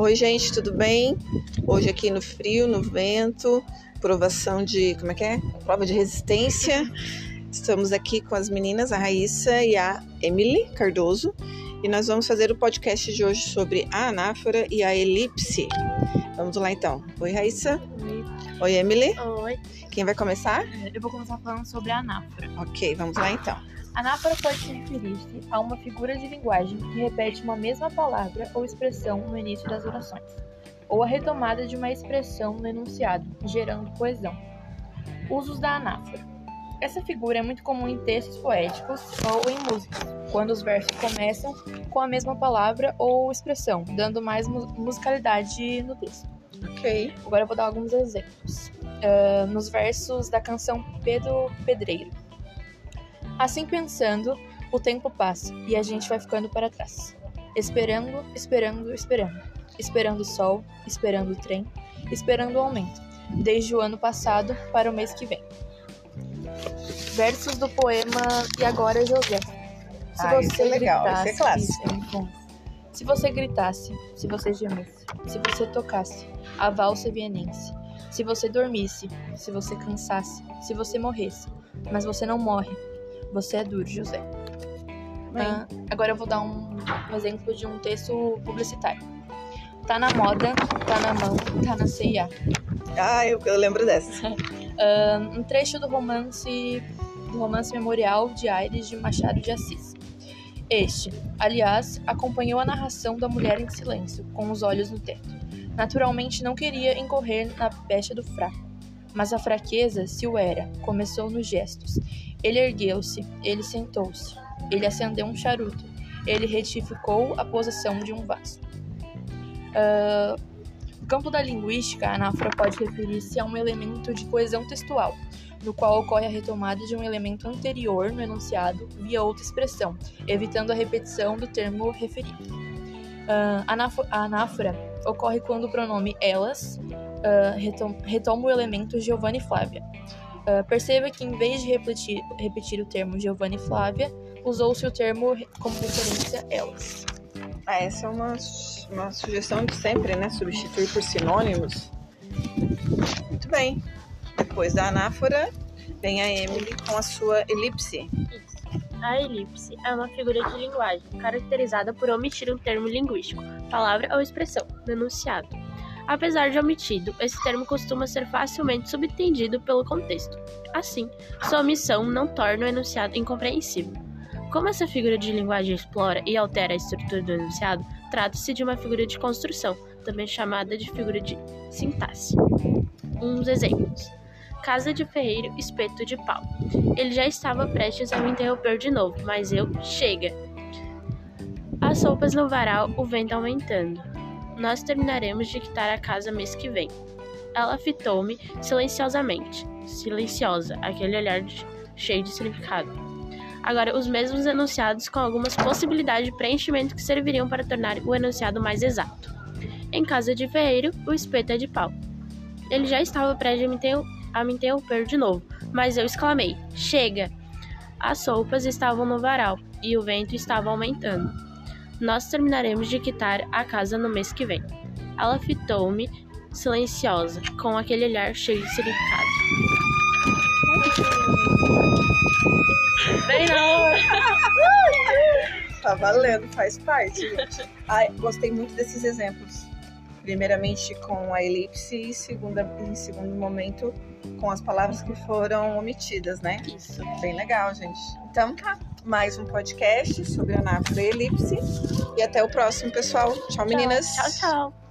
Oi, gente, tudo bem? Hoje aqui no frio, no vento, provação de, como é que é? Prova de resistência. Estamos aqui com as meninas, a Raíssa e a Emily Cardoso, e nós vamos fazer o podcast de hoje sobre a anáfora e a elipse. Vamos lá então. Oi, Raíssa. Oi. Oi, Emily. Oi. Quem vai começar? Eu vou começar falando sobre a anáfora. Ok, vamos lá então. Anáfora pode se referir-se a uma figura de linguagem que repete uma mesma palavra ou expressão no início das orações, ou a retomada de uma expressão no enunciado, gerando coesão. Usos da anáfora. Essa figura é muito comum em textos poéticos ou em músicas, quando os versos começam com a mesma palavra ou expressão, dando mais mu- musicalidade no texto. Ok. Agora eu vou dar alguns exemplos. Ah, nos versos da canção Pedro Pedreiro. Assim pensando, o tempo passa e a gente vai ficando para trás. Esperando, esperando, esperando. Esperando o sol, esperando o trem, esperando o aumento. Desde o ano passado para o mês que vem. Versos do poema E Agora José. Se Ah, esse é legal, esse é clássico. Se você gritasse, se você gemesse, se você tocasse a valsa vienense, se você dormisse, se você cansasse, se você morresse, mas você não morre, você é duro, José. Ah, agora eu vou dar um, um exemplo de um texto publicitário. Tá na moda, tá na mão, tá na CIA. Ah, eu, eu lembro dessa. Ah, um trecho do romance do romance memorial de Aires de Machado de Assis. Este, aliás, acompanhou a narração da mulher em silêncio, com os olhos no teto. Naturalmente não queria incorrer na pecha do fraco, mas a fraqueza se o era, começou nos gestos. Ele ergueu-se, ele sentou-se, ele acendeu um charuto, ele retificou a posição de um vaso. Ah, no campo da linguística, a anáfora pode referir-se a um elemento de coesão textual, no qual ocorre a retomada de um elemento anterior no enunciado via outra expressão, evitando a repetição do termo referido. Ah, a anáfo- a anáfora ocorre quando o pronome elas ah, retom- retoma o elemento Giovanni e Flávia. Ah, perceba que em vez de repetir, repetir o termo Giovanni e Flávia, usou-se o termo como referência elas. Ah, essa é uma, uma sugestão de sempre, né? Substituir por sinônimos. Muito bem. Depois da anáfora, vem a Emily com a sua elipse. A elipse é uma figura de linguagem caracterizada por omitir um termo linguístico, palavra ou expressão, no enunciado. Apesar de omitido, esse termo costuma ser facilmente subentendido pelo contexto. Assim, sua omissão não torna o enunciado incompreensível. Como essa figura de linguagem explora e altera a estrutura do enunciado, trata-se de uma figura de construção, também chamada de figura de sintaxe. Uns exemplos. Casa de ferreiro, espeto de pau. Ele já estava prestes a me interromper de novo, mas eu, chega! As roupas no varal, o vento aumentando. Nós terminaremos de quitar a casa mês que vem. Ela fitou-me silenciosamente. Silenciosa, aquele olhar de- cheio de significado. Agora, os mesmos enunciados com algumas possibilidades de preenchimento que serviriam para tornar o enunciado mais exato. Em casa de ferreiro, o espeto é de pau. Ele já estava prestes a me interrom- a me interromper de novo, mas eu exclamei: Chega! As roupas estavam no varal e o vento estava aumentando. Nós terminaremos de quitar a casa no mês que vem. Ela fitou-me, silenciosa, com aquele olhar cheio de significado. Bem na hora! Tá valendo, faz parte, gente. Ai, gostei muito desses exemplos. Primeiramente com a elipse e segunda, em segundo momento com as palavras que foram omitidas, né? Isso. Bem legal, gente. Então tá, mais um podcast sobre a anáfora e elipse. E até o próximo, pessoal. Tchau, meninas. Tchau, tchau.